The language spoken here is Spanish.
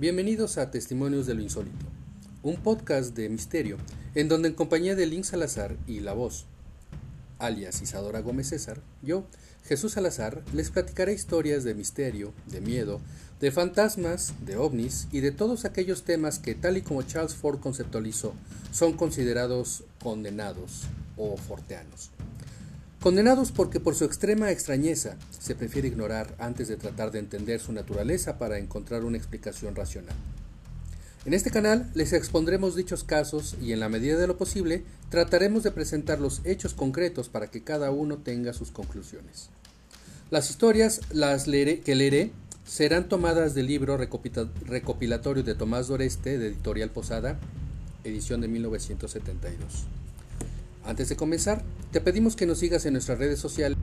Bienvenidos a Testimonios de lo Insólito, un podcast de misterio en donde en compañía de Link Salazar y La Voz, alias Isadora Gómez César, yo, Jesús Salazar, les platicaré historias de misterio, de miedo, de fantasmas, de ovnis y de todos aquellos temas que, tal y como Charles Ford conceptualizó, son considerados condenados o forteanos. Condenados porque por su extrema extrañeza se prefiere ignorar antes de tratar de entender su naturaleza para encontrar una explicación racional. En este canal les expondremos dichos casos y en la medida de lo posible trataremos de presentar los hechos concretos para que cada uno tenga sus conclusiones. Las historias las que leeré serán tomadas del libro recopilatorio de Tomás Doreste de Editorial Posada, edición de 1972. Antes de comenzar, te pedimos que nos sigas en nuestras redes sociales